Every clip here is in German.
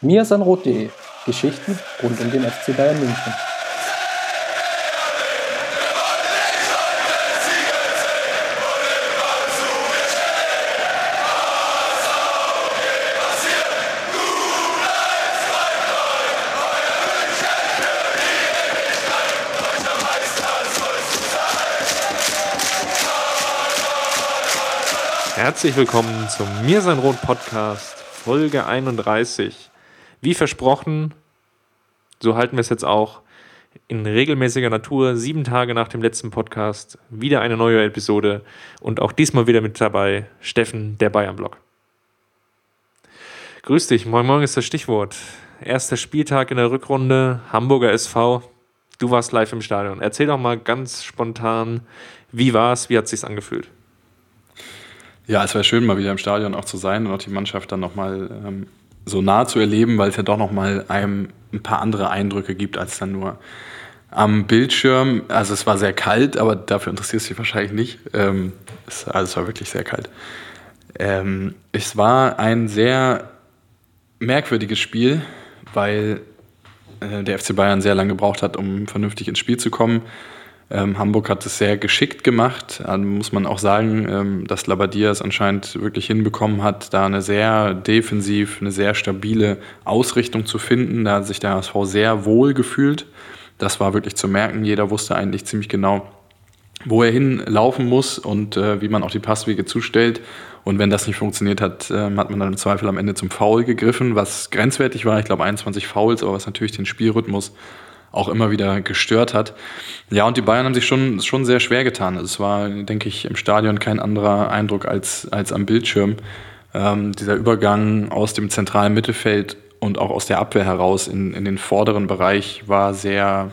mirsanrot.de Geschichten rund um den FC Bayern München. Herzlich willkommen zum Mir sein Rot Podcast, Folge 31. Wie versprochen, so halten wir es jetzt auch in regelmäßiger Natur, sieben Tage nach dem letzten Podcast, wieder eine neue Episode und auch diesmal wieder mit dabei Steffen, der Bayern-Blog. Grüß dich, moin moin ist das Stichwort. Erster Spieltag in der Rückrunde, Hamburger SV. Du warst live im Stadion. Erzähl doch mal ganz spontan, wie war es, wie hat es sich angefühlt? Ja, es wäre schön, mal wieder im Stadion auch zu sein und auch die Mannschaft dann nochmal ähm, so nah zu erleben, weil es ja doch nochmal einem ein paar andere Eindrücke gibt, als dann nur am Bildschirm. Also es war sehr kalt, aber dafür interessiert es sich wahrscheinlich nicht. Ähm, es, also es war wirklich sehr kalt. Ähm, es war ein sehr merkwürdiges Spiel, weil äh, der FC Bayern sehr lange gebraucht hat, um vernünftig ins Spiel zu kommen. Ähm, Hamburg hat es sehr geschickt gemacht. Da muss man auch sagen, ähm, dass Labadia es anscheinend wirklich hinbekommen hat, da eine sehr defensiv, eine sehr stabile Ausrichtung zu finden. Da hat sich der HSV sehr wohl gefühlt. Das war wirklich zu merken. Jeder wusste eigentlich ziemlich genau, wo er hinlaufen muss und äh, wie man auch die Passwege zustellt. Und wenn das nicht funktioniert hat, äh, hat man dann im Zweifel am Ende zum Foul gegriffen, was grenzwertig war. Ich glaube 21 Fouls, aber was natürlich den Spielrhythmus auch immer wieder gestört hat. Ja, und die Bayern haben sich schon, schon sehr schwer getan. Es war, denke ich, im Stadion kein anderer Eindruck als, als am Bildschirm. Ähm, dieser Übergang aus dem zentralen Mittelfeld und auch aus der Abwehr heraus in, in den vorderen Bereich war sehr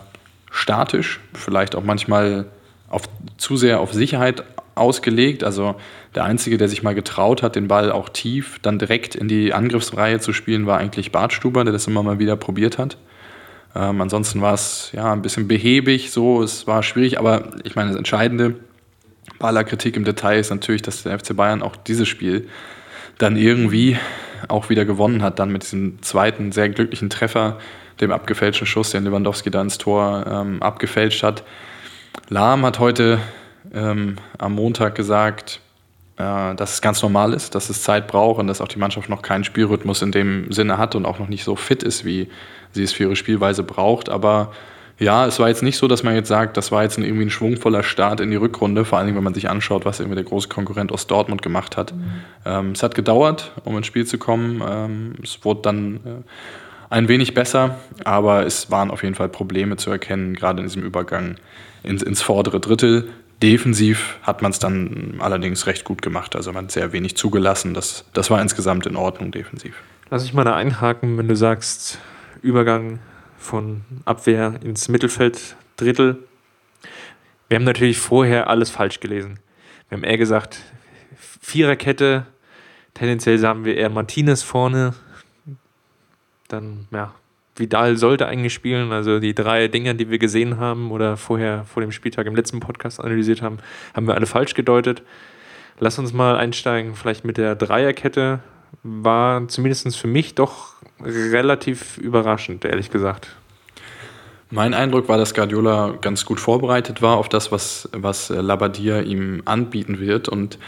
statisch, vielleicht auch manchmal auf, zu sehr auf Sicherheit ausgelegt. Also der Einzige, der sich mal getraut hat, den Ball auch tief dann direkt in die Angriffsreihe zu spielen, war eigentlich Bartstuber, der das immer mal wieder probiert hat. Ähm, ansonsten war es ja ein bisschen behäbig, so, es war schwierig, aber ich meine, das Entscheidende bei aller Kritik im Detail ist natürlich, dass der FC Bayern auch dieses Spiel dann irgendwie auch wieder gewonnen hat, dann mit diesem zweiten sehr glücklichen Treffer, dem abgefälschten Schuss, den Lewandowski da ins Tor ähm, abgefälscht hat. Lahm hat heute ähm, am Montag gesagt, dass es ganz normal ist, dass es Zeit braucht und dass auch die Mannschaft noch keinen Spielrhythmus in dem Sinne hat und auch noch nicht so fit ist, wie sie es für ihre Spielweise braucht. Aber ja, es war jetzt nicht so, dass man jetzt sagt, das war jetzt ein, irgendwie ein schwungvoller Start in die Rückrunde, vor allem wenn man sich anschaut, was irgendwie der große Konkurrent aus Dortmund gemacht hat. Mhm. Ähm, es hat gedauert, um ins Spiel zu kommen. Ähm, es wurde dann äh, ein wenig besser, aber es waren auf jeden Fall Probleme zu erkennen, gerade in diesem Übergang ins, ins vordere Drittel. Defensiv hat man es dann allerdings recht gut gemacht. Also man hat sehr wenig zugelassen. Das, das war insgesamt in Ordnung defensiv. Lass ich mal da einhaken, wenn du sagst, Übergang von Abwehr ins Mittelfeld, Drittel. Wir haben natürlich vorher alles falsch gelesen. Wir haben eher gesagt, Viererkette, tendenziell haben wir eher Martinez vorne. Dann, ja, Vidal sollte eigentlich spielen. Also die drei Dinge, die wir gesehen haben oder vorher vor dem Spieltag im letzten Podcast analysiert haben, haben wir alle falsch gedeutet. Lass uns mal einsteigen, vielleicht mit der Dreierkette. War zumindest für mich doch relativ überraschend, ehrlich gesagt. Mein Eindruck war, dass Guardiola ganz gut vorbereitet war auf das, was, was Labadia ihm anbieten wird. Und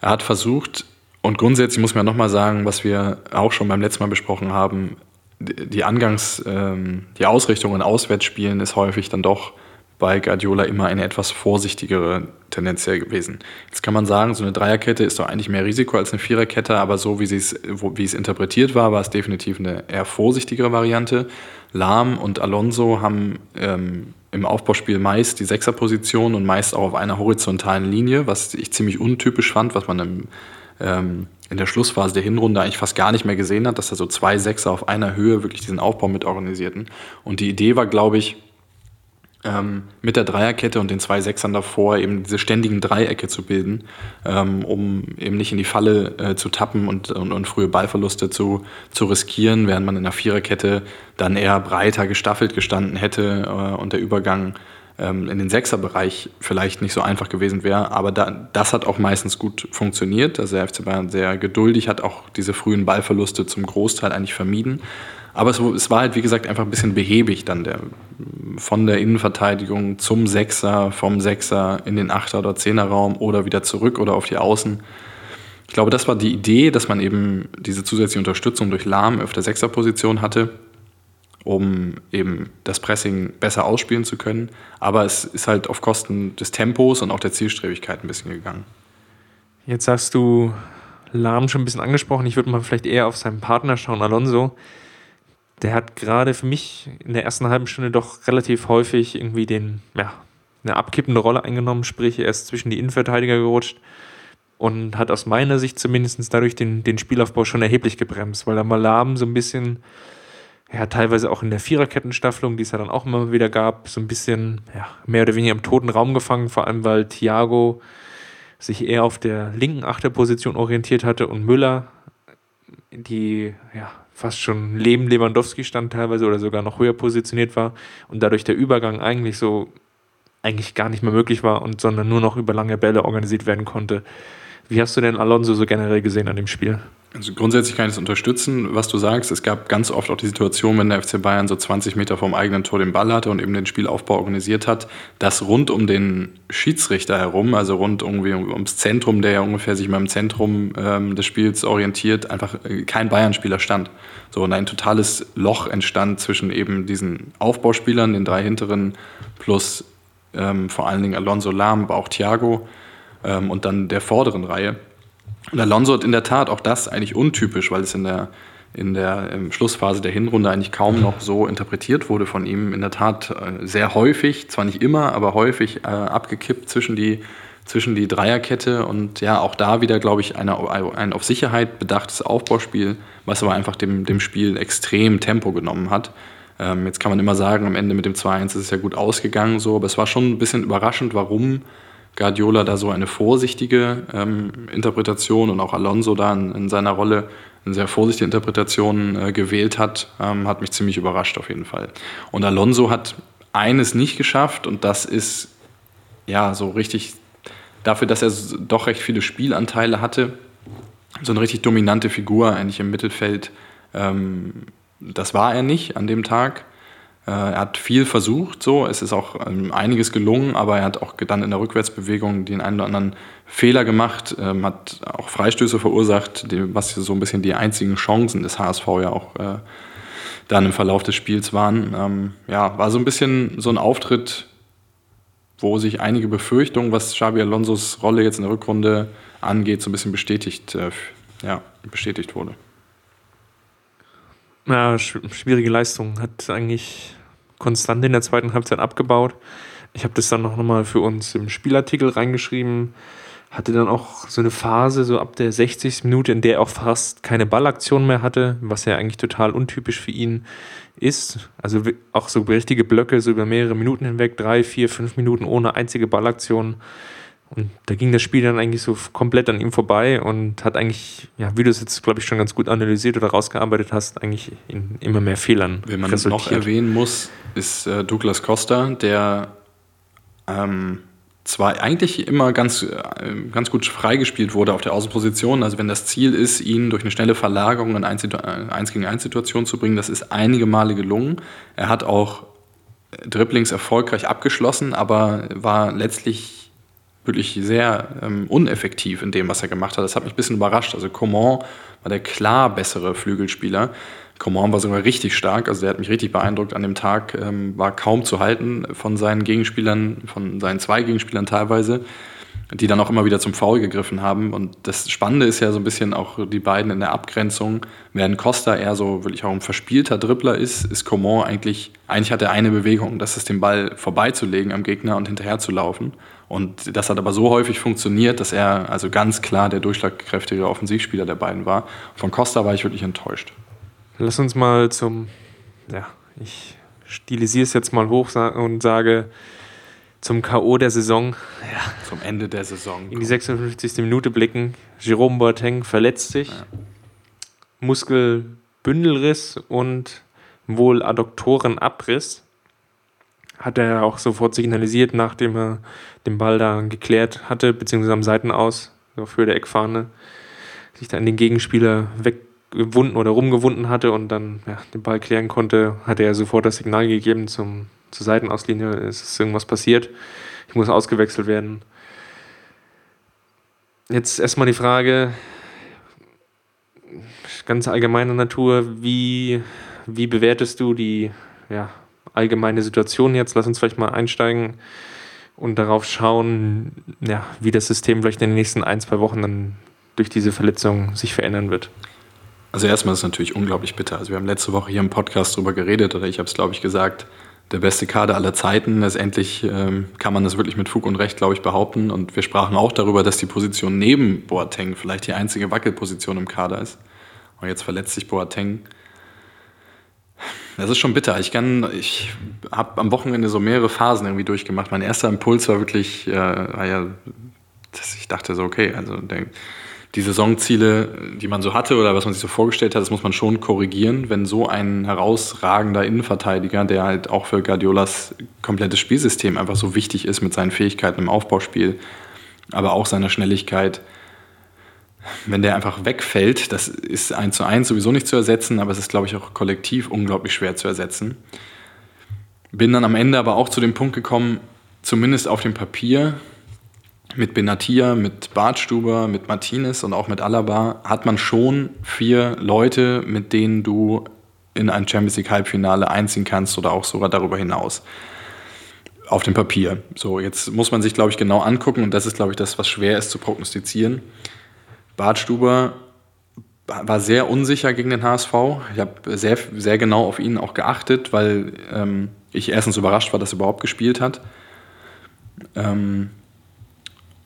er hat versucht, und grundsätzlich muss man nochmal sagen, was wir auch schon beim letzten Mal besprochen haben, die Angangs, ähm, die Ausrichtung in Auswärtsspielen ist häufig dann doch bei Guardiola immer eine etwas vorsichtigere tendenziell gewesen. Jetzt kann man sagen, so eine Dreierkette ist doch eigentlich mehr Risiko als eine Viererkette, aber so wie, es, wie es interpretiert war, war es definitiv eine eher vorsichtigere Variante. Lahm und Alonso haben ähm, im Aufbauspiel meist die Sechserposition und meist auch auf einer horizontalen Linie, was ich ziemlich untypisch fand, was man im ähm, in der Schlussphase der Hinrunde eigentlich fast gar nicht mehr gesehen hat, dass da so zwei Sechser auf einer Höhe wirklich diesen Aufbau mit organisierten. Und die Idee war, glaube ich, ähm, mit der Dreierkette und den zwei Sechsern davor eben diese ständigen Dreiecke zu bilden, ähm, um eben nicht in die Falle äh, zu tappen und, und, und, frühe Ballverluste zu, zu riskieren, während man in der Viererkette dann eher breiter gestaffelt gestanden hätte äh, und der Übergang ähm, in den Sechserbereich vielleicht nicht so einfach gewesen wäre. Aber da, das hat auch meistens gut funktioniert. Also der FC Bayern sehr geduldig, hat auch diese frühen Ballverluste zum Großteil eigentlich vermieden. Aber es, es, war halt, wie gesagt, einfach ein bisschen behäbig dann der, von der Innenverteidigung zum Sechser, vom Sechser in den Achter- oder Zehnerraum oder wieder zurück oder auf die Außen. Ich glaube, das war die Idee, dass man eben diese zusätzliche Unterstützung durch Lahm auf der Sechserposition hatte, um eben das Pressing besser ausspielen zu können. Aber es ist halt auf Kosten des Tempos und auch der Zielstrebigkeit ein bisschen gegangen. Jetzt hast du Lahm schon ein bisschen angesprochen. Ich würde mal vielleicht eher auf seinen Partner schauen, Alonso der hat gerade für mich in der ersten halben Stunde doch relativ häufig irgendwie den, ja, eine abkippende Rolle eingenommen, sprich, er ist zwischen die Innenverteidiger gerutscht und hat aus meiner Sicht zumindest dadurch den, den Spielaufbau schon erheblich gebremst, weil der Malam so ein bisschen, ja, teilweise auch in der Viererkettenstaffelung, die es ja dann auch immer wieder gab, so ein bisschen, ja, mehr oder weniger im toten Raum gefangen, vor allem weil Thiago sich eher auf der linken Achterposition orientiert hatte und Müller die ja, fast schon neben Lewandowski stand teilweise oder sogar noch höher positioniert war und dadurch der Übergang eigentlich so eigentlich gar nicht mehr möglich war und sondern nur noch über lange Bälle organisiert werden konnte. Wie hast du denn Alonso so generell gesehen an dem Spiel? Also grundsätzlich kann ich das unterstützen, was du sagst. Es gab ganz oft auch die Situation, wenn der FC Bayern so 20 Meter vom eigenen Tor den Ball hatte und eben den Spielaufbau organisiert hat, dass rund um den Schiedsrichter herum, also rund irgendwie ums Zentrum, der ja ungefähr sich mal im Zentrum ähm, des Spiels orientiert, einfach äh, kein Bayern-Spieler stand. So und ein totales Loch entstand zwischen eben diesen Aufbauspielern, den drei hinteren, plus ähm, vor allen Dingen Alonso Lahm, aber auch Thiago ähm, und dann der vorderen Reihe. Und Alonso hat in der Tat auch das eigentlich untypisch, weil es in der, in der Schlussphase der Hinrunde eigentlich kaum noch so interpretiert wurde von ihm. In der Tat äh, sehr häufig, zwar nicht immer, aber häufig äh, abgekippt zwischen die, zwischen die Dreierkette und ja, auch da wieder, glaube ich, eine, ein auf Sicherheit bedachtes Aufbauspiel, was aber einfach dem, dem Spiel extrem Tempo genommen hat. Ähm, jetzt kann man immer sagen, am Ende mit dem 2-1 ist es ja gut ausgegangen, so, aber es war schon ein bisschen überraschend, warum Guardiola da so eine vorsichtige ähm, Interpretation und auch Alonso da in, in, seiner Rolle eine sehr vorsichtige Interpretation äh, gewählt hat, ähm, hat mich ziemlich überrascht auf jeden Fall. Und Alonso hat eines nicht geschafft und das ist ja so richtig dafür, dass er doch recht viele Spielanteile hatte, so eine richtig dominante Figur eigentlich im Mittelfeld. Ähm, das war er nicht an dem Tag. Äh, er hat viel versucht, so. Es ist auch ähm, einiges gelungen, aber er hat auch dann in der Rückwärtsbewegung den einen oder anderen Fehler gemacht, ähm, hat auch Freistöße verursacht, was so ein bisschen die einzigen Chancen des HSV ja auch äh, dann im Verlauf des Spiels waren. Ähm, ja, war so ein bisschen so ein Auftritt, wo sich einige Befürchtungen, was Xabi Alonsos Rolle jetzt in der Rückrunde angeht, so ein bisschen bestätigt, äh, ja, bestätigt wurde. Ja, schwierige Leistung. Hat eigentlich konstant in der zweiten Halbzeit abgebaut. Ich habe das dann noch mal für uns im Spielartikel reingeschrieben. Hatte dann auch so eine Phase, so ab der 60. Minute, in der er auch fast keine Ballaktion mehr hatte, was ja eigentlich total untypisch für ihn ist. Also auch so richtige Blöcke, so über mehrere Minuten hinweg, drei, vier, fünf Minuten ohne einzige Ballaktion. Und da ging das Spiel dann eigentlich so komplett an ihm vorbei und hat eigentlich, ja, wie du es jetzt, glaube ich, schon ganz gut analysiert oder rausgearbeitet hast, eigentlich in immer mehr Fehlern. Wenn man resultiert. noch erwähnen muss, ist äh, Douglas Costa, der ähm, zwar eigentlich immer ganz, äh, ganz gut freigespielt wurde auf der Außenposition. Also wenn das Ziel ist, ihn durch eine schnelle Verlagerung in 1 äh, gegen 1 Situation zu bringen, das ist einige Male gelungen. Er hat auch Dribblings erfolgreich abgeschlossen, aber war letztlich wirklich sehr ähm, uneffektiv in dem, was er gemacht hat. Das hat mich ein bisschen überrascht. Also Coman war der klar bessere Flügelspieler. Coman war sogar richtig stark, also der hat mich richtig beeindruckt an dem Tag, ähm, war kaum zu halten von seinen Gegenspielern, von seinen zwei Gegenspielern teilweise, die dann auch immer wieder zum Foul gegriffen haben. Und das Spannende ist ja so ein bisschen auch die beiden in der Abgrenzung. Während Costa eher so wirklich auch ein verspielter Dribbler ist, ist Coman eigentlich, eigentlich hat er eine Bewegung, das ist den Ball vorbeizulegen am Gegner und hinterher zu laufen. Und das hat aber so häufig funktioniert, dass er also ganz klar der durchschlagkräftige Offensivspieler der beiden war. Von Costa war ich wirklich enttäuscht. Lass uns mal zum, ja, ich stilisiere es jetzt mal hoch und sage, zum K.O. der Saison. Ja. Zum Ende der Saison. In die 56. Minute blicken. Jerome Boateng verletzt sich. Ja. Muskelbündelriss und wohl Adduktorenabriss hat er auch sofort signalisiert, nachdem er den Ball da geklärt hatte, beziehungsweise am Seitenaus, so für der Eckfahne, sich dann den Gegenspieler weggewunden oder rumgewunden hatte und dann ja, den Ball klären konnte, hat er sofort das Signal gegeben zum, zur Seitenauslinie, es ist irgendwas passiert, ich muss ausgewechselt werden. Jetzt erstmal die Frage, ganz allgemeiner Natur, wie, wie bewertest du die ja, allgemeine Situation jetzt? Lass uns vielleicht mal einsteigen und darauf schauen, ja, wie das System vielleicht in den nächsten ein, zwei Wochen dann durch diese Verletzung sich verändern wird. Also erstmal ist es natürlich unglaublich bitter. Also wir haben letzte Woche hier im Podcast darüber geredet, oder ich habe es, glaube ich, gesagt, der beste Kader aller Zeiten. Letztendlich ähm, kann man das wirklich mit Fug und Recht, glaube ich, behaupten. Und wir sprachen auch darüber, dass die Position neben Boateng vielleicht die einzige Wackelposition im Kader ist. Und jetzt verletzt sich Boateng. Das ist schon bitter. Ich kann, ich habe am Wochenende so mehrere Phasen irgendwie durchgemacht. Mein erster Impuls war wirklich, äh, war ja, dass ich dachte so, okay, also der, die Saisonziele, die man so hatte oder was man sich so vorgestellt hat, das muss man schon korrigieren, wenn so ein herausragender Innenverteidiger, der halt auch für Guardiolas komplettes Spielsystem einfach so wichtig ist mit seinen Fähigkeiten im Aufbauspiel, aber auch seiner Schnelligkeit, wenn der einfach wegfällt, das ist eins zu eins sowieso nicht zu ersetzen, aber es ist, glaube ich, auch kollektiv unglaublich schwer zu ersetzen. Bin dann am Ende aber auch zu dem Punkt gekommen, zumindest auf dem Papier, mit Benatia, mit Bartstuber, mit Martinez und auch mit Alaba hat man schon vier Leute, mit denen du in ein Champions League Halbfinale einziehen kannst oder auch sogar darüber hinaus. Auf dem Papier. So, jetzt muss man sich, glaube ich, genau angucken und das ist, glaube ich, das, was schwer ist zu prognostizieren. Bartstuber war sehr unsicher gegen den HSV. Ich habe sehr, sehr genau auf ihn auch geachtet, weil ähm, ich erstens überrascht war, dass er überhaupt gespielt hat. Ähm,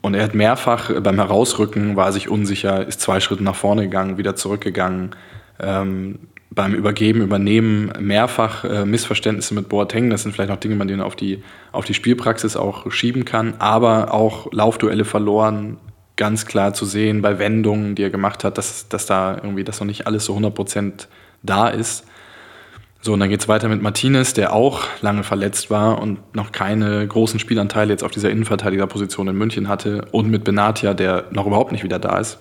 und er hat mehrfach beim Herausrücken war er sich unsicher, ist zwei Schritte nach vorne gegangen, wieder zurückgegangen. Ähm, beim Übergeben, Übernehmen mehrfach äh, Missverständnisse mit Boateng. Das sind vielleicht noch Dinge, man denen auf die, auf die Spielpraxis auch schieben kann. Aber auch Laufduelle verloren, ganz klar zu sehen bei Wendungen, die er gemacht hat, dass, dass da irgendwie das noch nicht alles so 100% da ist. So, und dann geht es weiter mit Martinez, der auch lange verletzt war und noch keine großen Spielanteile jetzt auf dieser Innenverteidigerposition in München hatte. Und mit Benatia, der noch überhaupt nicht wieder da ist.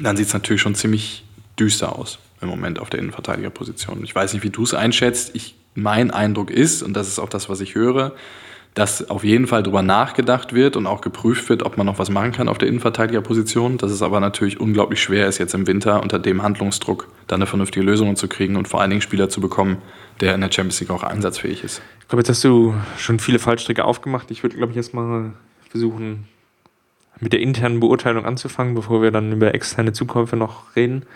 Dann sieht es natürlich schon ziemlich düster aus im Moment auf der Innenverteidigerposition. Ich weiß nicht, wie du es einschätzt. Ich, mein Eindruck ist, und das ist auch das, was ich höre, dass auf jeden Fall darüber nachgedacht wird und auch geprüft wird, ob man noch was machen kann auf der Innenverteidigerposition. Dass es aber natürlich unglaublich schwer ist, jetzt im Winter unter dem Handlungsdruck dann eine vernünftige Lösung zu kriegen und vor allen Dingen Spieler zu bekommen, der in der Champions League auch einsatzfähig ist. Ich glaube, jetzt hast du schon viele Fallstricke aufgemacht. Ich würde, glaube ich, erstmal versuchen, mit der internen Beurteilung anzufangen, bevor wir dann über externe Zukäufe noch reden.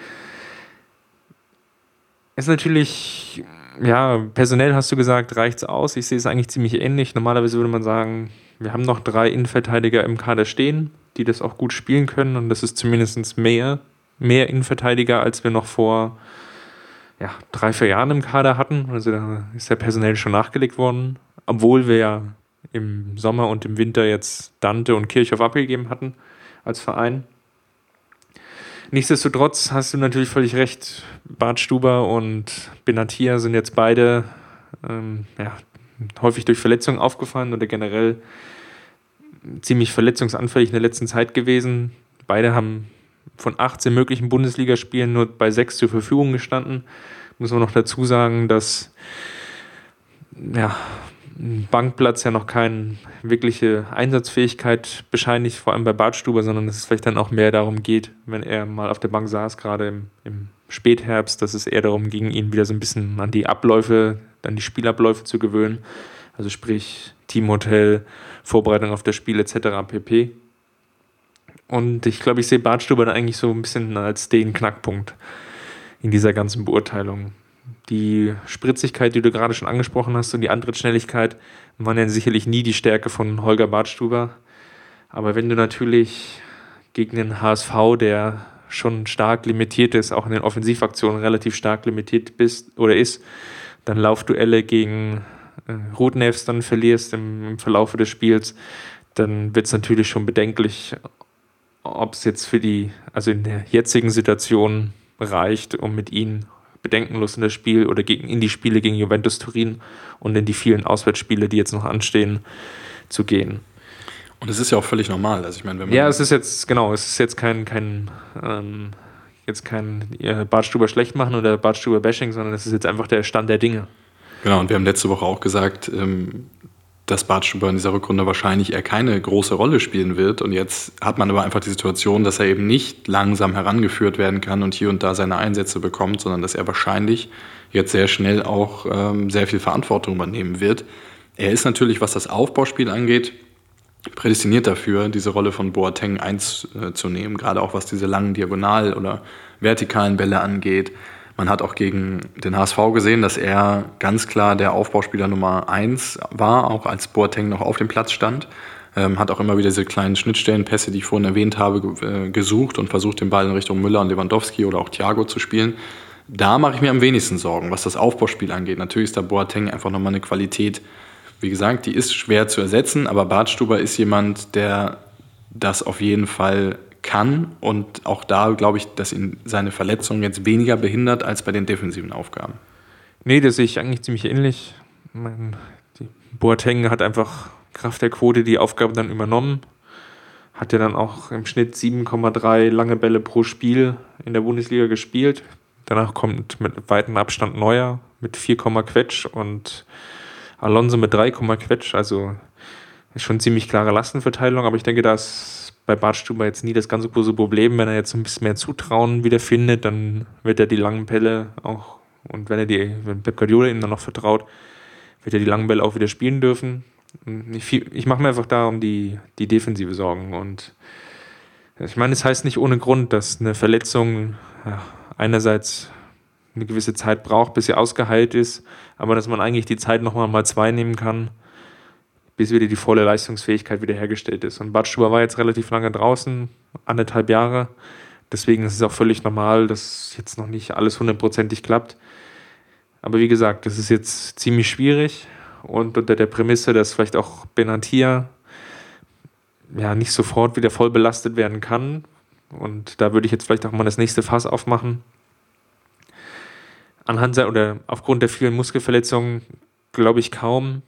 Es ist natürlich ja, personell hast du gesagt, reicht es aus. Ich sehe es eigentlich ziemlich ähnlich. Normalerweise würde man sagen, wir haben noch drei Innenverteidiger im Kader stehen, die das auch gut spielen können. Und das ist zumindest mehr, mehr Innenverteidiger, als wir noch vor ja, drei, vier Jahren im Kader hatten. Also da ist der personell schon nachgelegt worden. Obwohl wir ja im Sommer und im Winter jetzt Dante und Kirchhoff abgegeben hatten als Verein. Nichtsdestotrotz hast du natürlich völlig recht. Bart Stuber und Benatia sind jetzt beide ähm, ja, häufig durch Verletzungen aufgefallen oder generell ziemlich verletzungsanfällig in der letzten Zeit gewesen. Beide haben von 18 möglichen Bundesligaspielen nur bei sechs zur Verfügung gestanden. Muss man noch dazu sagen, dass ja, Bankplatz ja noch keine wirkliche Einsatzfähigkeit bescheinigt, vor allem bei Bartstuber, sondern dass es vielleicht dann auch mehr darum geht, wenn er mal auf der Bank saß, gerade im, im Spätherbst, dass es eher darum ging, ihn wieder so ein bisschen an die Abläufe, an die Spielabläufe zu gewöhnen. Also sprich Teamhotel, Vorbereitung auf das Spiel etc. pp. Und ich glaube, ich sehe Bartstuber dann eigentlich so ein bisschen als den Knackpunkt in dieser ganzen Beurteilung die Spritzigkeit, die du gerade schon angesprochen hast, und die Antrittsschnelligkeit waren ja sicherlich nie die Stärke von Holger Bartstuber. Aber wenn du natürlich gegen den HSV, der schon stark limitiert ist, auch in den Offensivaktionen relativ stark limitiert bist oder ist, dann Laufduelle gegen äh, Rotnefs dann verlierst im, im Verlauf des Spiels, dann wird es natürlich schon bedenklich, ob es jetzt für die, also in der jetzigen Situation reicht, um mit ihnen bedenkenlos in das Spiel oder gegen, in die Spiele gegen Juventus Turin und in die vielen Auswärtsspiele, die jetzt noch anstehen, zu gehen. Und es ist ja auch völlig normal. Also ich meine, wenn man ja, es ist jetzt, genau, es ist jetzt kein, kein, ähm, jetzt kein äh, Bartstuber schlecht machen oder Bartstuber Bashing, sondern es ist jetzt einfach der Stand der Dinge. Genau, und wir haben letzte Woche auch gesagt, ähm, dass Bartstuber in dieser Rückrunde wahrscheinlich eher keine große Rolle spielen wird. Und jetzt hat man aber einfach die Situation, dass er eben nicht langsam herangeführt werden kann und hier und da seine Einsätze bekommt, sondern dass er wahrscheinlich jetzt sehr schnell auch ähm, sehr viel Verantwortung übernehmen wird. Er ist natürlich, was das Aufbauspiel angeht, prädestiniert dafür, diese Rolle von Boateng einzunehmen, gerade auch was diese langen Diagonal- oder vertikalen Bälle angeht. Man hat auch gegen den HSV gesehen, dass er ganz klar der Aufbauspieler Nummer eins war, auch als Boateng noch auf dem Platz stand. Ähm, hat auch immer wieder diese kleinen Schnittstellenpässe, die ich vorhin erwähnt habe, äh, gesucht und versucht, den Ball in Richtung Müller und Lewandowski oder auch Thiago zu spielen. Da mache ich mir am wenigsten Sorgen, was das Aufbauspiel angeht. Natürlich ist da Boateng einfach nochmal eine Qualität, wie gesagt, die ist schwer zu ersetzen, aber Bartstuber ist jemand, der das auf jeden Fall kann und auch da glaube ich, dass ihn seine Verletzung jetzt weniger behindert als bei den defensiven Aufgaben. Nee, das sehe ich eigentlich ziemlich ähnlich. Mein, Boateng hat einfach Kraft der Quote die Aufgabe dann übernommen. Hat ja dann auch im Schnitt 7,3 lange Bälle pro Spiel in der Bundesliga gespielt. Danach kommt mit weitem Abstand Neuer mit 4, Quetsch und Alonso mit 3, Quetsch, also ist schon ziemlich klare Lastenverteilung, aber ich denke, da ist bei Bartstuber jetzt nie das ganz große Problem. Wenn er jetzt ein bisschen mehr Zutrauen wieder findet, dann wird er die langen Bälle auch, und wenn er die, wenn Pep Guardiola ihm dann noch vertraut, wird er die langen Bälle auch wieder spielen dürfen. Ich, ich mache mir einfach da um die, die defensive Sorgen und ich meine, es heißt nicht ohne Grund, dass eine Verletzung einerseits eine gewisse Zeit braucht, bis sie ausgeheilt ist, aber dass man eigentlich die Zeit nochmal mal zwei nehmen kann, bis wieder die volle Leistungsfähigkeit wiederhergestellt ist. Und Badstuber war jetzt relativ lange draußen, anderthalb Jahre. Deswegen ist es auch völlig normal, dass jetzt noch nicht alles hundertprozentig klappt. Aber wie gesagt, das ist jetzt ziemlich schwierig und unter der Prämisse, dass vielleicht auch Benatia ja nicht sofort wieder voll belastet werden kann. Und da würde ich jetzt vielleicht auch mal das nächste Fass aufmachen anhand oder aufgrund der vielen Muskelverletzungen glaube ich kaum,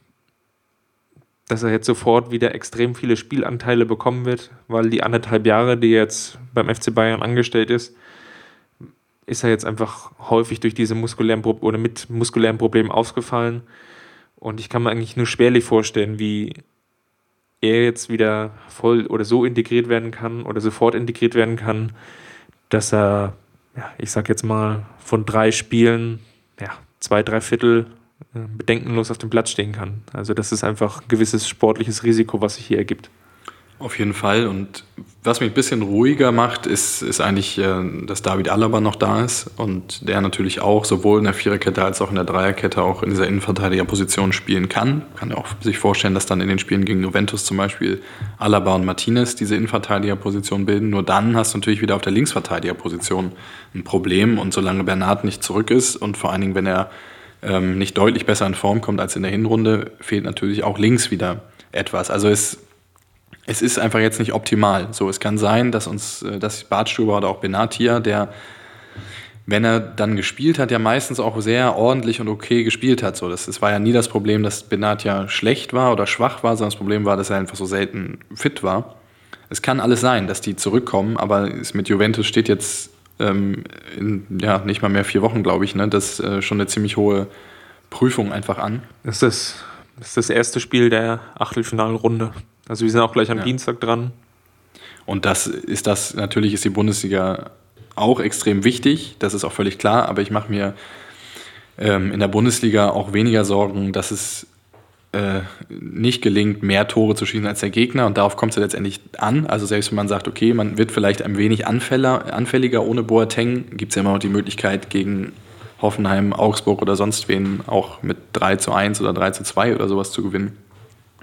dass er jetzt sofort wieder extrem viele Spielanteile bekommen wird, weil die anderthalb Jahre, die er jetzt beim FC Bayern angestellt ist, ist er jetzt einfach häufig durch diese muskulären Pro oder mit muskulären Problemen ausgefallen. Und ich kann mir eigentlich nur schwerlich vorstellen, wie er jetzt wieder voll oder so integriert werden kann oder sofort integriert werden kann, dass er ja, ich sag jetzt mal, von drei Spielen, ja, zwei, drei Viertel bedenkenlos auf dem Platz stehen kann. Also das ist einfach ein gewisses sportliches Risiko, was sich hier ergibt. Auf jeden Fall. Und was mich ein bisschen ruhiger macht, ist, ist eigentlich, äh, dass David Alaba noch da ist und der natürlich auch sowohl in der Viererkette als auch in der Dreierkette auch in dieser Innenverteidigerposition spielen kann. Kann ja auch sich vorstellen, dass dann in den Spielen gegen Juventus zum Beispiel Alaba und Martinez diese Innenverteidigerposition bilden. Nur dann hast du natürlich wieder auf der Linksverteidigerposition ein Problem. Und solange Bernard nicht zurück ist und vor allen Dingen, wenn er ähm, nicht deutlich besser in Form kommt als in der Hinrunde, fehlt natürlich auch links wieder etwas. Also es es ist einfach jetzt nicht optimal. So, es kann sein, dass uns, äh, dass Bartstuber oder auch Benatia, der, wenn er dann gespielt hat, ja meistens auch sehr ordentlich und okay gespielt hat. So, das, das war ja nie das Problem, dass Benatia schlecht war oder schwach war, sondern das Problem war, dass er einfach so selten fit war. Es kann alles sein, dass die zurückkommen, aber es mit Juventus steht jetzt ähm, in ja, nicht mal mehr vier Wochen, glaube ich. Ne? Das ist äh, schon eine ziemlich hohe Prüfung einfach an. Das ist, das ist das erste Spiel der Achtelfinalrunde. Also wir sind auch gleich am ja. Dienstag dran. Und das ist das, natürlich ist die Bundesliga auch extrem wichtig, das ist auch völlig klar, aber ich mache mir ähm, in der Bundesliga auch weniger Sorgen, dass es äh, nicht gelingt, mehr Tore zu schießen als der Gegner und darauf kommt es ja letztendlich an. Also selbst wenn man sagt, okay, man wird vielleicht ein wenig anfäller, anfälliger ohne Boateng, gibt es ja immer noch die Möglichkeit gegen Hoffenheim, Augsburg oder sonst wen auch mit 3 zu 1 oder 3 zu 2 oder sowas zu gewinnen.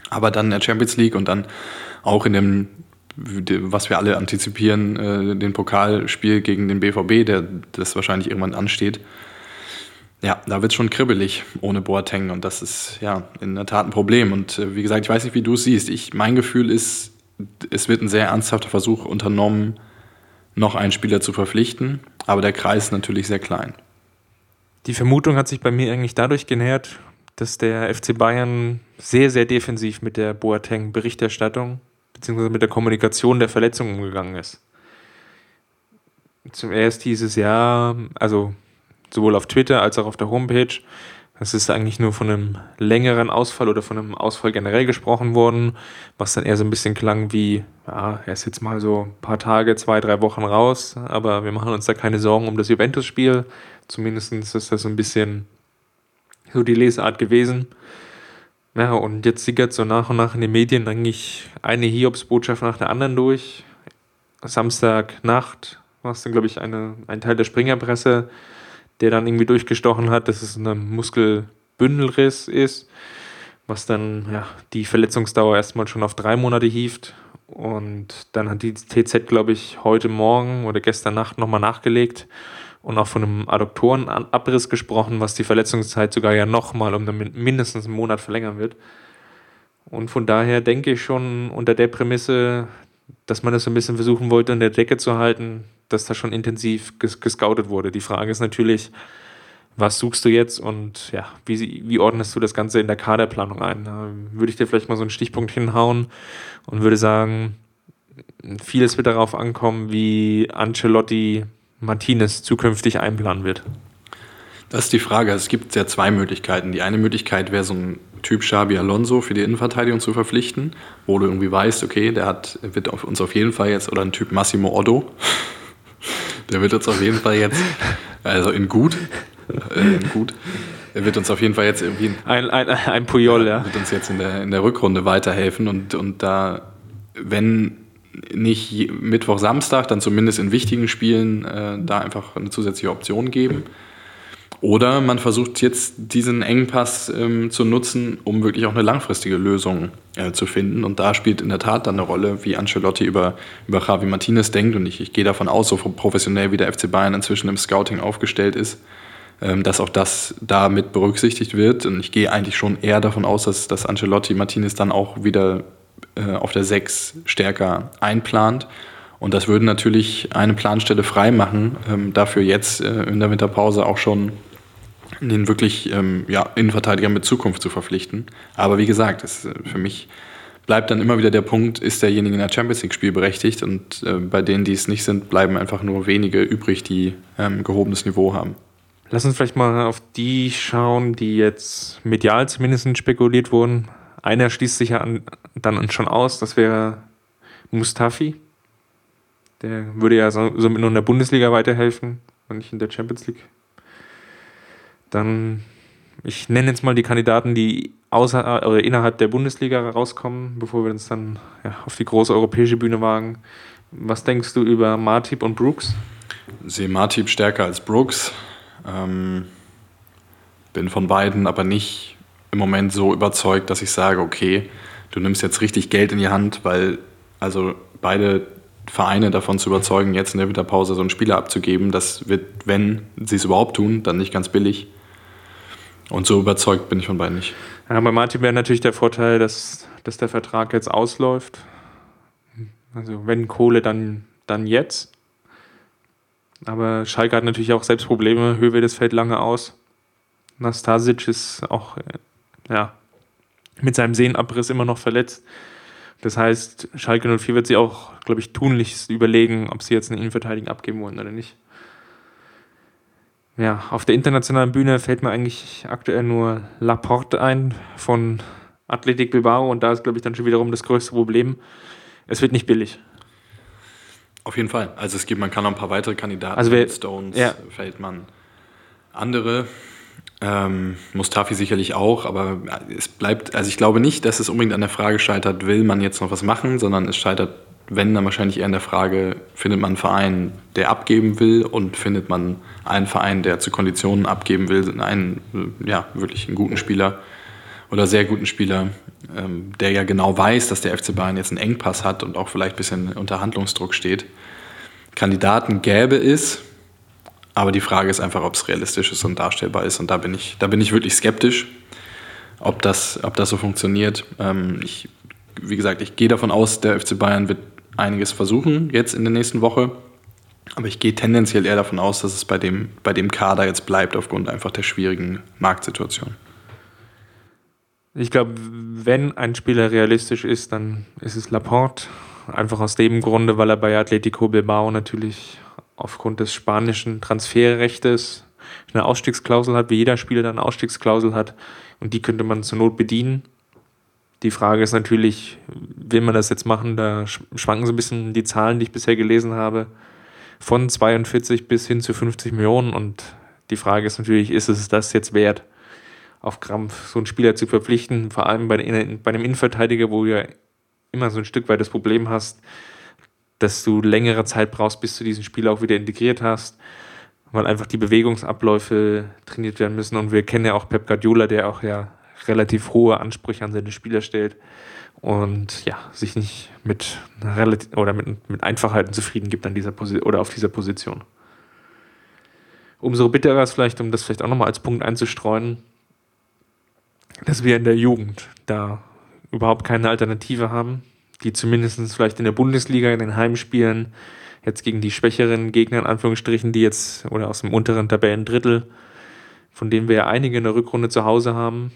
Aber dann in der Champions League und dann auch in dem, was wir alle antizipieren, äh, den Pokalspiel gegen den BVB, der das wahrscheinlich irgendwann ansteht. Ja, da wird es schon kribbelig ohne Boateng und das ist ja in der Tat ein Problem. Und äh, wie gesagt, ich weiß nicht, wie du es siehst. Ich, mein Gefühl ist, es wird ein sehr ernsthafter Versuch unternommen, noch einen Spieler zu verpflichten, aber der Kreis ist natürlich sehr klein. Die Vermutung hat sich bei mir eigentlich dadurch genährt, dass der FC Bayern sehr, sehr defensiv mit der Boateng-Berichterstattung bzw. mit der Kommunikation der Verletzung umgegangen ist. Zuerst hieß es ja, also sowohl auf Twitter als auch auf der Homepage, es ist eigentlich nur von einem längeren Ausfall oder von einem Ausfall generell gesprochen worden, was dann eher so ein bisschen klang wie, ja, er ist jetzt mal so ein paar Tage, zwei, drei Wochen raus, aber wir machen uns da keine Sorgen um das Juventus-Spiel. Zumindest ist das so ein bisschen so die Lesart gewesen. Ja, und jetzt sickert so nach und nach in den Medien eigentlich eine Hiobs-Botschaft nach der anderen durch. Samstagnacht war es dann, glaube ich, eine, ein Teil der Springerpresse, der dann irgendwie durchgestochen hat, dass es ein Muskelbündelriss ist, was dann ja, die Verletzungsdauer erstmal schon auf drei Monate hieft. Und dann hat die TZ, glaube ich, heute Morgen oder gestern Nacht nochmal nachgelegt und auch von einem Adduktorenabriss gesprochen, was die Verletzungszeit sogar ja nochmal um mindestens einen Monat verlängern wird. Und von daher denke ich schon unter der Prämisse, dass man das so ein bisschen versuchen wollte, in der Decke zu halten, dass da schon intensiv ges gescoutet wurde. Die Frage ist natürlich, was suchst du jetzt und ja, wie, wie ordnest du das Ganze in der Kaderplanung ein? Da würde ich dir vielleicht mal so einen Stichpunkt hinhauen und würde sagen, vieles wird darauf ankommen, wie Ancelotti Martinez zukünftig einplanen wird. Das ist die Frage. Es gibt ja zwei Möglichkeiten. Die eine Möglichkeit wäre so ein Typ Xabi Alonso für die Innenverteidigung zu verpflichten, wo du irgendwie weißt, okay, der hat, wird auf uns auf jeden Fall jetzt, oder ein Typ Massimo Otto, der wird uns auf jeden Fall jetzt, also in gut, äh, in gut, er wird uns auf jeden Fall jetzt irgendwie. Ein, ein, ein Puyol, ja. Wird uns jetzt in der, in der Rückrunde weiterhelfen und, und da, wenn nicht Mittwoch, Samstag, dann zumindest in wichtigen Spielen äh, da einfach eine zusätzliche Option geben. Oder man versucht jetzt diesen Engpass ähm, zu nutzen, um wirklich auch eine langfristige Lösung äh, zu finden. Und da spielt in der Tat dann eine Rolle, wie Ancelotti über, über Javi Martinez denkt. Und ich, ich gehe davon aus, so professionell wie der FC Bayern inzwischen im Scouting aufgestellt ist, ähm, dass auch das da mit berücksichtigt wird. Und ich gehe eigentlich schon eher davon aus, dass, dass Ancelotti Martinez dann auch wieder äh, auf der 6 stärker einplant. Und das würde natürlich eine Planstelle freimachen, ähm, dafür jetzt äh, in der Winterpause auch schon den wirklich ähm, ja, Innenverteidiger mit Zukunft zu verpflichten. Aber wie gesagt, es, äh, für mich bleibt dann immer wieder der Punkt, ist derjenige in der Champions League spielberechtigt und äh, bei denen, die es nicht sind, bleiben einfach nur wenige übrig, die ähm, gehobenes Niveau haben. Lass uns vielleicht mal auf die schauen, die jetzt medial zumindest spekuliert wurden. Einer schließt sich ja an, dann schon aus, das wäre Mustafi. Der würde ja somit so nur in der Bundesliga weiterhelfen und nicht in der Champions League. Dann, ich nenne jetzt mal die Kandidaten, die außer, oder innerhalb der Bundesliga rauskommen, bevor wir uns dann ja, auf die große europäische Bühne wagen. Was denkst du über Martip und Brooks? Sehe Martip stärker als Brooks. Ähm, bin von beiden aber nicht im Moment so überzeugt, dass ich sage, okay, du nimmst jetzt richtig Geld in die Hand, weil also beide Vereine davon zu überzeugen, jetzt in der Winterpause so einen Spieler abzugeben, das wird, wenn sie es überhaupt tun, dann nicht ganz billig. Und so überzeugt bin ich von beiden nicht. Ja, bei Martin wäre natürlich der Vorteil, dass, dass der Vertrag jetzt ausläuft. Also wenn Kohle, dann, dann jetzt. Aber Schalke hat natürlich auch selbst Probleme. Höhe das fällt lange aus. Nastasic ist auch ja, mit seinem Sehnenabriss immer noch verletzt. Das heißt, Schalke 04 wird sie auch, glaube ich, tunlichst überlegen, ob sie jetzt einen Innenverteidiger abgeben wollen oder nicht ja, auf der internationalen Bühne fällt mir eigentlich aktuell nur Laporte ein von Athletic Bilbao und da ist, glaube ich, dann schon wiederum das größte Problem. Es wird nicht billig. Auf jeden Fall. Also es gibt, man kann noch ein paar weitere Kandidaten, also wer, Stones, ja. Feldmann, andere. Ähm, Mustafi sicherlich auch, aber es bleibt, also ich glaube nicht, dass es unbedingt an der Frage scheitert, will man jetzt noch was machen, sondern es scheitert wenn, dann wahrscheinlich eher in der Frage, findet man einen Verein, der abgeben will und findet man einen Verein, der zu Konditionen abgeben will, einen ja, wirklich einen guten Spieler oder sehr guten Spieler, ähm, der ja genau weiß, dass der FC Bayern jetzt einen Engpass hat und auch vielleicht ein bisschen unter Handlungsdruck steht. Kandidaten gäbe es, aber die Frage ist einfach, ob es realistisch ist und darstellbar ist. Und da bin ich, da bin ich wirklich skeptisch, ob das, ob das so funktioniert. Ähm, ich, wie gesagt, ich gehe davon aus, der FC Bayern wird einiges versuchen jetzt in der nächsten Woche. Aber ich gehe tendenziell eher davon aus, dass es bei dem, bei dem Kader jetzt bleibt, aufgrund einfach der schwierigen Marktsituation. Ich glaube, wenn ein Spieler realistisch ist, dann ist es Laporte. Einfach aus dem Grunde, weil er bei Atletico Bilbao natürlich aufgrund des spanischen Transferrechtes eine Ausstiegsklausel hat, wie jeder Spieler dann eine Ausstiegsklausel hat. Und die könnte man zur Not bedienen. Die Frage ist natürlich, will man das jetzt machen? Da schwanken so ein bisschen die Zahlen, die ich bisher gelesen habe, von 42 bis hin zu 50 Millionen. Und die Frage ist natürlich, ist es das jetzt wert, auf Krampf so einen Spieler zu verpflichten? Vor allem bei, bei einem Innenverteidiger, wo du ja immer so ein Stück weit das Problem hast, dass du längere Zeit brauchst, bis du diesen Spieler auch wieder integriert hast, weil einfach die Bewegungsabläufe trainiert werden müssen. Und wir kennen ja auch Pep Guardiola, der auch ja relativ hohe Ansprüche an seine Spieler stellt und ja, sich nicht mit relativ oder mit, mit Einfachheiten zufrieden gibt an dieser Position oder auf dieser Position. Umso bitterer ist vielleicht, um das vielleicht auch nochmal als Punkt einzustreuen, dass wir in der Jugend da überhaupt keine Alternative haben, die zumindest vielleicht in der Bundesliga, in den Heimspielen, jetzt gegen die schwächeren Gegner in Anführungsstrichen, die jetzt oder aus dem unteren Tabellendrittel, von denen wir ja einige in der Rückrunde zu Hause haben,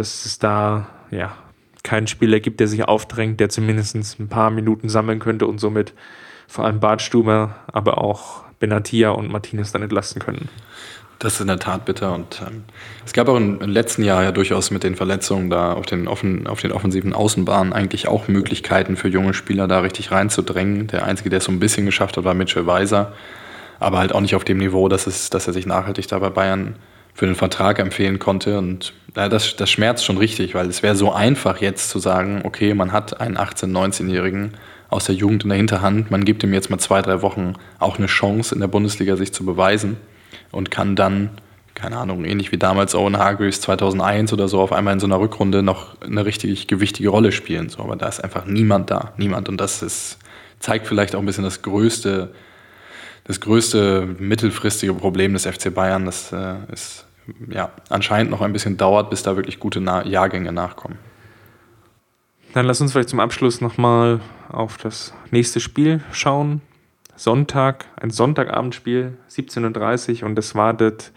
dass es da ja keinen Spieler gibt, der sich aufdrängt, der zumindest ein paar Minuten sammeln könnte und somit vor allem Bartstuber, aber auch Benatia und Martinez dann entlasten können. Das ist in der Tat bitter. Und ähm, es gab auch im, letzten Jahr ja durchaus mit den Verletzungen da auf den, offen, auf den offensiven Außenbahnen eigentlich auch Möglichkeiten für junge Spieler da richtig reinzudrängen. Der Einzige, der es so ein bisschen geschafft hat, war Mitchell Weiser. Aber halt auch nicht auf dem Niveau, dass, es, dass er sich nachhaltig da bei Bayern für den Vertrag empfehlen konnte. Und ja, das, das schmerzt schon richtig, weil es wäre so einfach jetzt zu sagen, okay, man hat einen 18-, 19-Jährigen aus der Jugend in der Hinterhand, man gibt ihm jetzt mal zwei, drei Wochen auch eine Chance in der Bundesliga sich zu beweisen und kann dann, keine Ahnung, ähnlich wie damals Owen Hargreaves 2001 oder so, auf einmal in so einer Rückrunde noch eine richtig gewichtige Rolle spielen. So, aber da ist einfach niemand da, niemand. Und das ist, zeigt vielleicht auch ein bisschen das größte, das größte mittelfristige Problem des FC Bayern, das äh, ist ja anscheinend noch ein bisschen dauert, bis da wirklich gute Na Jahrgänge nachkommen. Dann lass uns vielleicht zum Abschluss nochmal auf das nächste Spiel schauen. Sonntag, ein Sonntagabendspiel, 17.30 Uhr und es wartet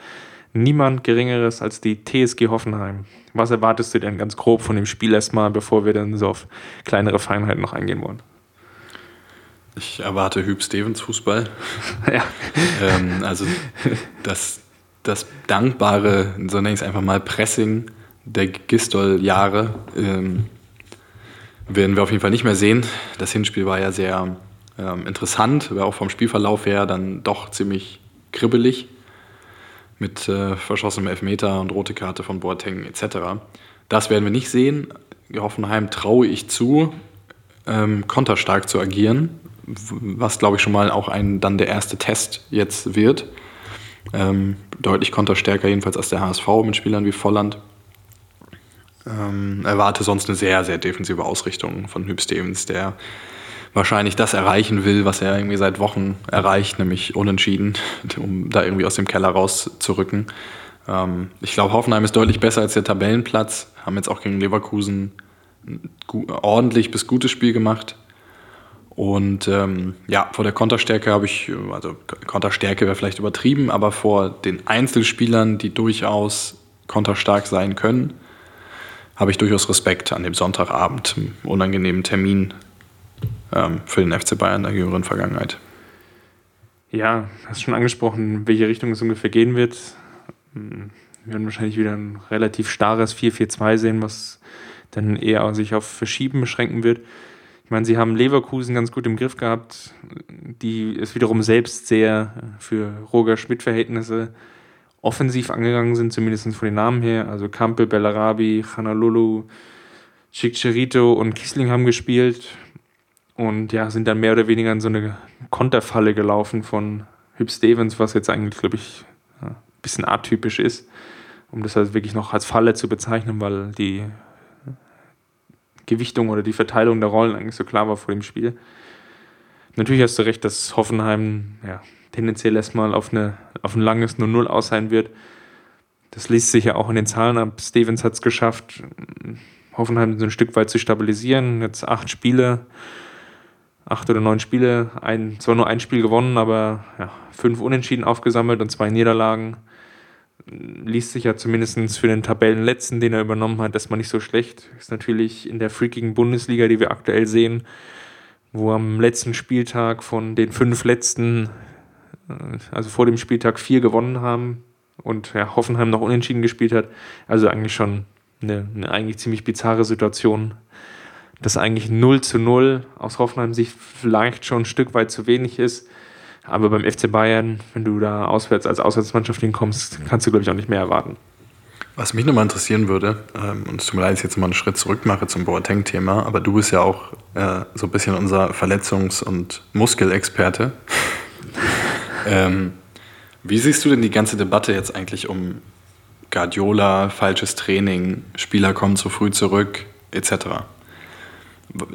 niemand Geringeres als die TSG Hoffenheim. Was erwartest du denn ganz grob von dem Spiel erstmal, bevor wir dann so auf kleinere Feinheiten noch eingehen wollen? Ich erwarte Hüb Stevens Fußball. ja. ähm, also das, das dankbare, so nenne ich es einfach mal, Pressing der Gistol-Jahre ähm, werden wir auf jeden Fall nicht mehr sehen. Das Hinspiel war ja sehr ähm, interessant, war auch vom Spielverlauf her dann doch ziemlich kribbelig mit äh, verschossenem Elfmeter und rote Karte von Boateng etc. Das werden wir nicht sehen. Hoffenheim traue ich zu, ähm, konterstark zu agieren, was glaube ich schon mal auch ein, dann der erste Test jetzt wird. Ähm, deutlich konterstärker jedenfalls als der HSV mit Spielern wie Volland. Ähm, erwarte sonst eine sehr, sehr defensive Ausrichtung von Hüb Stevens, der wahrscheinlich das erreichen will, was er irgendwie seit Wochen erreicht, nämlich unentschieden, um da irgendwie aus dem Keller rauszurücken. Ähm, ich glaube, Hoffenheim ist deutlich besser als der Tabellenplatz, haben jetzt auch gegen Leverkusen ein ordentlich bis gutes Spiel gemacht. Und ähm, ja, vor der Konterstärke habe ich, also Konterstärke wäre vielleicht übertrieben, aber vor den Einzelspielern, die durchaus konterstark sein können, habe ich durchaus Respekt an dem Sonntagabend, unangenehmen Termin ähm, für den FC Bayern der jüngeren Vergangenheit. Ja, hast schon angesprochen, in welche Richtung es ungefähr gehen wird. Wir werden wahrscheinlich wieder ein relativ starres 4-4-2 sehen, was dann eher sich auf Verschieben beschränken wird. Meine, sie haben Leverkusen ganz gut im Griff gehabt, die es wiederum selbst sehr für Roger Schmidt-Verhältnisse offensiv angegangen sind, zumindest von den Namen her. Also Kampel, Bellarabi, Hanalulu, Chiccherito und Kiesling haben gespielt und ja, sind dann mehr oder weniger in so eine Konterfalle gelaufen von Hüb Stevens, was jetzt eigentlich, glaube ich, ein bisschen atypisch ist, um das halt wirklich noch als Falle zu bezeichnen, weil die Gewichtung oder die Verteilung der Rollen eigentlich so klar war vor dem Spiel. Natürlich hast du recht, dass Hoffenheim ja, tendenziell erstmal auf, eine, auf ein langes 0-0 aus sein wird. Das liest sich ja auch in den Zahlen ab. Stevens hat es geschafft, Hoffenheim so ein Stück weit zu stabilisieren. Jetzt acht Spiele, acht oder neun Spiele, ein, zwar nur ein Spiel gewonnen, aber ja, fünf Unentschieden aufgesammelt und zwei Niederlagen. Liest sich ja zumindest für den Tabellenletzten, den er übernommen hat, das mal nicht so schlecht. Ist natürlich in der freakigen Bundesliga, die wir aktuell sehen, wo am letzten Spieltag von den fünf letzten, äh, also vor dem Spieltag vier gewonnen haben und ja, Hoffenheim noch unentschieden gespielt hat. Also eigentlich schon eine, eine eigentlich ziemlich bizarre Situation dass eigentlich 0 zu 0 aus Hoffenheim Sicht vielleicht schon ein Stück weit zu wenig ist. Aber beim FC Bayern, wenn du da auswärts als Auswärtsmannschaft hinkommst, kannst du, glaube ich, auch nicht mehr erwarten. Was mich nochmal interessieren würde, ähm, und es tut mir leid, dass ich jetzt mal einen Schritt zurück mache zum Boateng-Thema, aber du bist ja auch äh, so ein bisschen unser Verletzungs- und Muskelexperte. ähm, wie siehst du denn die ganze Debatte jetzt eigentlich um Guardiola, falsches Training, Spieler kommen zu früh zurück, etc.?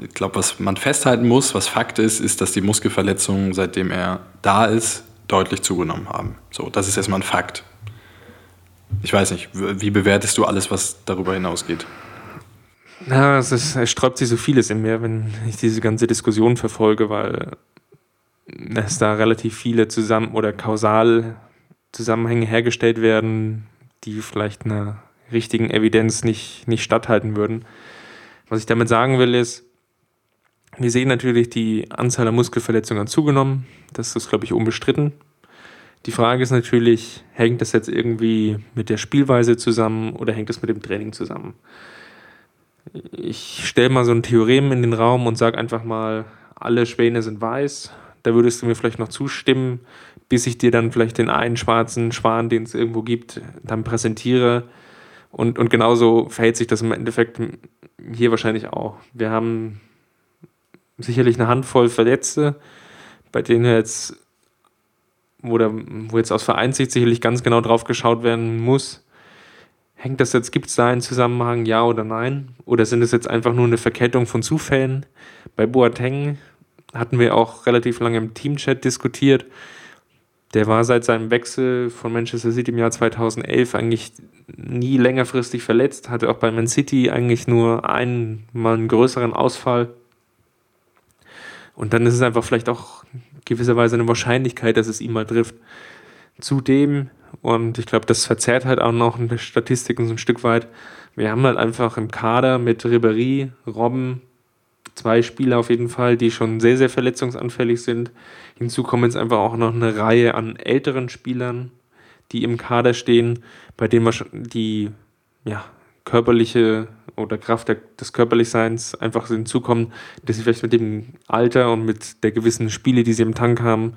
Ich glaube, was man festhalten muss, was Fakt ist, ist, dass die Muskelverletzungen, seitdem er da ist, deutlich zugenommen haben. So, das ist erstmal ein Fakt. Ich weiß nicht, wie bewertest du alles, was darüber hinausgeht? Na, es, ist, es sträubt sich so vieles in mir, wenn ich diese ganze Diskussion verfolge, weil es da relativ viele zusammen oder kausal Zusammenhänge hergestellt werden, die vielleicht einer richtigen Evidenz nicht, nicht statthalten würden. Was ich damit sagen will, ist, wir sehen natürlich, die Anzahl der Muskelverletzungen hat zugenommen. Das ist, glaube ich, unbestritten. Die Frage ist natürlich, hängt das jetzt irgendwie mit der Spielweise zusammen oder hängt es mit dem Training zusammen? Ich stelle mal so ein Theorem in den Raum und sage einfach mal, alle Schwäne sind weiß. Da würdest du mir vielleicht noch zustimmen, bis ich dir dann vielleicht den einen schwarzen Schwan, den es irgendwo gibt, dann präsentiere. Und, und genauso verhält sich das im Endeffekt hier wahrscheinlich auch. Wir haben sicherlich eine Handvoll Verletzte, bei denen jetzt, wo, der, wo jetzt aus Vereinssicht sicherlich ganz genau drauf geschaut werden muss, hängt das jetzt, gibt es da einen Zusammenhang, ja oder nein? Oder sind es jetzt einfach nur eine Verkettung von Zufällen? Bei Boateng hatten wir auch relativ lange im Teamchat diskutiert. Der war seit seinem Wechsel von Manchester City im Jahr 2011 eigentlich nie längerfristig verletzt, hatte auch bei Man City eigentlich nur einmal einen größeren Ausfall. Und dann ist es einfach vielleicht auch gewisserweise eine Wahrscheinlichkeit, dass es ihn mal trifft. Zudem, und ich glaube, das verzerrt halt auch noch in der Statistik so ein Stück weit, wir haben halt einfach im Kader mit Ribéry, Robben, zwei Spieler auf jeden Fall, die schon sehr, sehr verletzungsanfällig sind. Hinzu kommen jetzt einfach auch noch eine Reihe an älteren Spielern, die im Kader stehen, bei denen die ja, körperliche oder Kraft der, des Körperlichseins einfach hinzukommen, dass sie vielleicht mit dem Alter und mit der gewissen Spiele, die sie im Tank haben,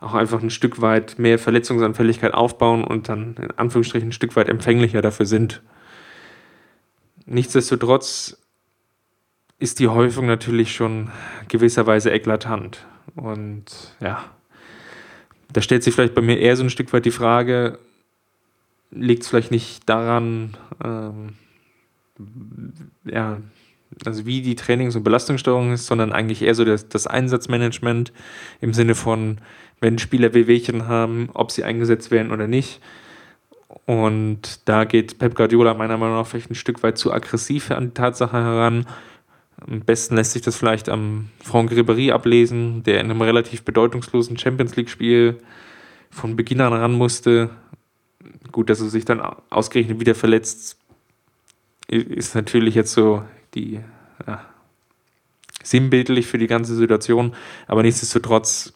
auch einfach ein Stück weit mehr Verletzungsanfälligkeit aufbauen und dann in Anführungsstrichen ein Stück weit empfänglicher dafür sind. Nichtsdestotrotz ist die Häufung natürlich schon gewisserweise eklatant. Und ja, da stellt sich vielleicht bei mir eher so ein Stück weit die Frage, liegt es vielleicht nicht daran, ähm, ja, also wie die Trainings- und Belastungssteuerung ist, sondern eigentlich eher so das, das Einsatzmanagement im Sinne von, wenn Spieler Wehwehchen haben, ob sie eingesetzt werden oder nicht. Und da geht Pep Guardiola meiner Meinung nach vielleicht ein Stück weit zu aggressiv an die Tatsache heran. Am besten lässt sich das vielleicht am Franck Ribéry ablesen, der in einem relativ bedeutungslosen Champions League-Spiel von Beginn an ran musste. Gut, dass er sich dann ausgerechnet wieder verletzt, ist natürlich jetzt so die ja, sinnbildlich für die ganze Situation, aber nichtsdestotrotz,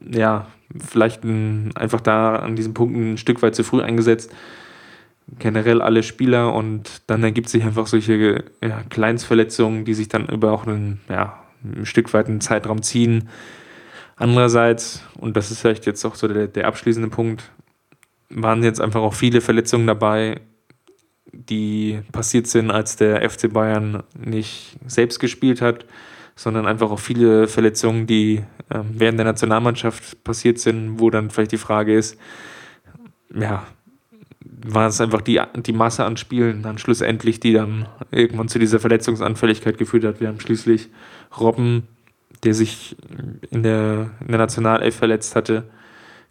ja, vielleicht ein, einfach da an diesem Punkt ein Stück weit zu früh eingesetzt. Generell alle Spieler und dann ergibt sich einfach solche ja, Kleinstverletzungen, die sich dann über auch einen, ja, ein Stück weit einen Zeitraum ziehen. Andererseits, und das ist vielleicht jetzt auch so der, der abschließende Punkt, waren jetzt einfach auch viele Verletzungen dabei, die passiert sind, als der FC Bayern nicht selbst gespielt hat, sondern einfach auch viele Verletzungen, die äh, während der Nationalmannschaft passiert sind, wo dann vielleicht die Frage ist, ja, war es einfach die, die Masse an Spielen dann schlussendlich, die dann irgendwann zu dieser Verletzungsanfälligkeit geführt hat. Wir haben schließlich Robben, der sich in der, in der Nationalelf verletzt hatte,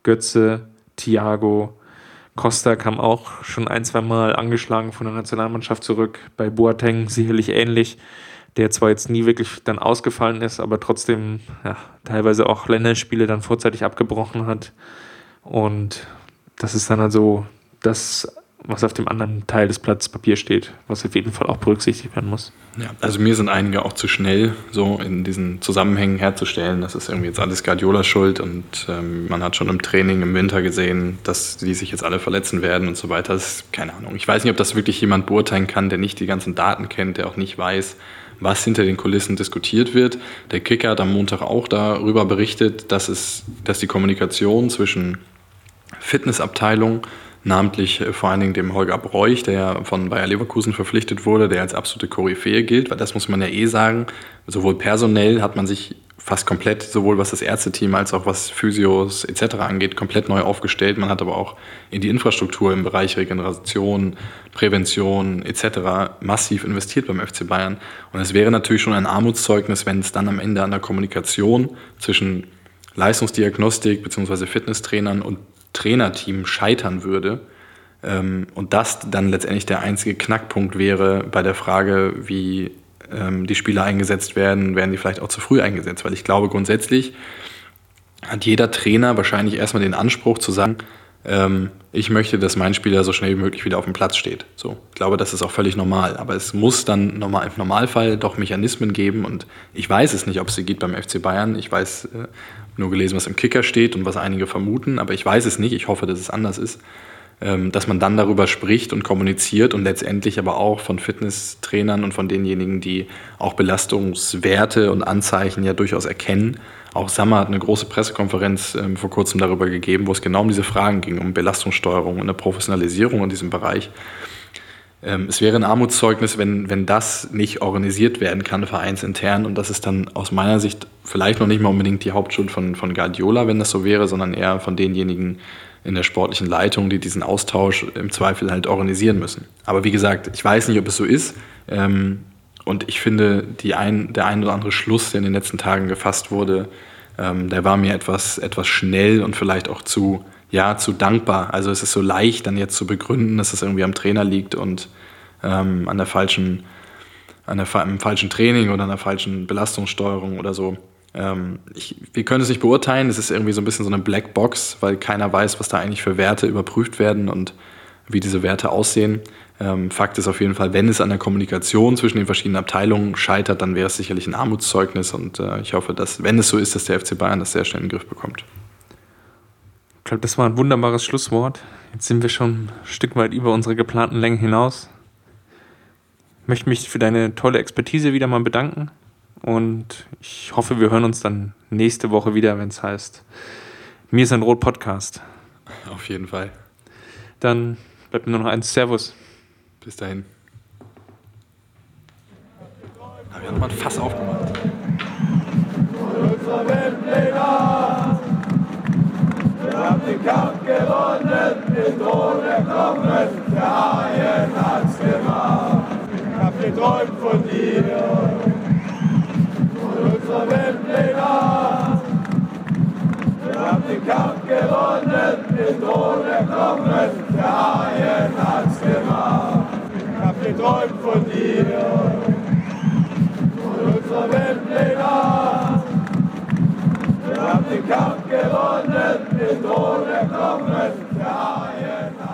Götze, Thiago, Costa kam auch schon ein, zwei Mal angeschlagen von der Nationalmannschaft zurück. Bei Boateng sicherlich ähnlich. der zwar jetzt nie wirklich dann ausgefallen ist, aber trotzdem ja, teilweise auch Länderspiele dann vorzeitig abgebrochen hat. Und das ist dann also das was auf dem anderen Teil des Blattes Papier steht, was auf jeden Fall auch berücksichtigt werden muss. Ja, also mir sind einige auch zu schnell, so in diesen Zusammenhängen herzustellen. Das ist irgendwie jetzt alles Guardiola schuld und ähm, man hat schon im Training im Winter gesehen, dass die sich jetzt alle verletzen werden und so weiter. Das ist keine Ahnung. Ich weiß nicht, ob das wirklich jemand beurteilen kann, der nicht die ganzen Daten kennt, der auch nicht weiß, was hinter den Kulissen diskutiert wird. Der Kicker hat am Montag auch darüber berichtet, dass, es, dass die Kommunikation zwischen Fitnessabteilung namentlich äh, vor allen Dingen dem Holger Bräuch, der von Bayer Leverkusen verpflichtet wurde, der als absolute Koryphäe gilt, weil das muss man ja eh sagen, sowohl personell hat man sich fast komplett, sowohl was das Ärzteteam als auch was Physios etc. angeht, komplett neu aufgestellt. Man hat aber auch in die Infrastruktur im Bereich Regeneration, Prävention etc. massiv investiert beim FC Bayern. Und es wäre natürlich schon ein Armutszeugnis, wenn es dann am Ende an der Kommunikation zwischen Leistungsdiagnostik bzw. Fitnesstrainern und Trainerteam scheitern würde. Ähm, und das dann letztendlich der einzige Knackpunkt wäre bei der Frage, wie ähm, die Spieler eingesetzt werden, werden die vielleicht auch zu früh eingesetzt. Weil ich glaube, grundsätzlich hat jeder Trainer wahrscheinlich erstmal den Anspruch zu sagen, ähm, ich möchte, dass mein Spieler so schnell wie möglich wieder auf dem Platz steht. So, ich glaube, das ist auch völlig normal. Aber es muss dann normal, im Normalfall doch Mechanismen geben und ich weiß es nicht, ob es sie gibt beim FC Bayern. Ich weiß, äh, nur gelesen, was im Kicker steht und was einige vermuten, aber ich weiß es nicht. Ich hoffe, dass es anders ist. Ähm, dass man dann darüber spricht und kommuniziert und letztendlich aber auch von Fitnesstrainern und von denjenigen, die auch Belastungswerte und Anzeichen ja durchaus erkennen. Auch Sammer hat eine große Pressekonferenz ähm, vor kurzem darüber gegeben, wo es genau um diese Fragen ging, um Belastungssteuerung und eine Professionalisierung in diesem Bereich. Ähm, es wäre ein Armutszeugnis, wenn, wenn das nicht organisiert werden kann, vereinsintern. Und das ist dann aus meiner Sicht vielleicht noch nicht mal unbedingt die Hauptschuld von, von Guardiola, wenn das so wäre, sondern eher von denjenigen in der sportlichen Leitung, die diesen Austausch im Zweifel halt organisieren müssen. Aber wie gesagt, ich weiß nicht, ob es so ist. Ähm, und ich finde, ein, der ein oder andere Schluss, der in den letzten Tagen gefasst wurde, ähm, der war mir etwas, etwas schnell und vielleicht auch zu, ja, zu dankbar. Also es ist so leicht, dann jetzt zu begründen, dass es irgendwie am Trainer liegt und ähm, an der falschen, an der, am falschen Training oder an der falschen Belastungssteuerung oder so. Ähm, ich, wir können es nicht beurteilen. Es ist irgendwie so ein bisschen so eine Blackbox, weil keiner weiß, was da eigentlich für Werte überprüft werden und wie diese Werte aussehen. Ähm, Fakt ist auf jeden Fall, wenn es an der Kommunikation zwischen den verschiedenen Abteilungen scheitert, dann wäre es sicherlich ein Armutszeugnis und äh, ich hoffe, dass, wenn es so ist, dass der FC Bayern das sehr schnell in den Griff bekommt. Ich glaube, das war ein wunderbares Schlusswort. Jetzt sind wir schon ein Stück weit über unsere geplanten Längen hinaus. Ich möchte mich für deine tolle Expertise wieder mal bedanken und ich hoffe, wir hören uns dann nächste Woche wieder, wenn es heißt Mir ist ein Rot Podcast. Auf jeden Fall. Dann bleibt mir nur noch eins. Servus. Bis dahin. Wir haben mal ein Fass aufgemacht. Wir haben den Kampf gewonnen, den Thron erklommen, der Haien hat's gemacht. Ich hab geträumt von dir, unser Weltleger. Wir haben den Kampf gewonnen, den Thron erklommen, der Haien hat's gemacht. Ich hab geträumt von dir, von unserer Weltleger. Wir haben den Kampf gewonnen, den Thron erklommen, der Arjen hat's gemacht.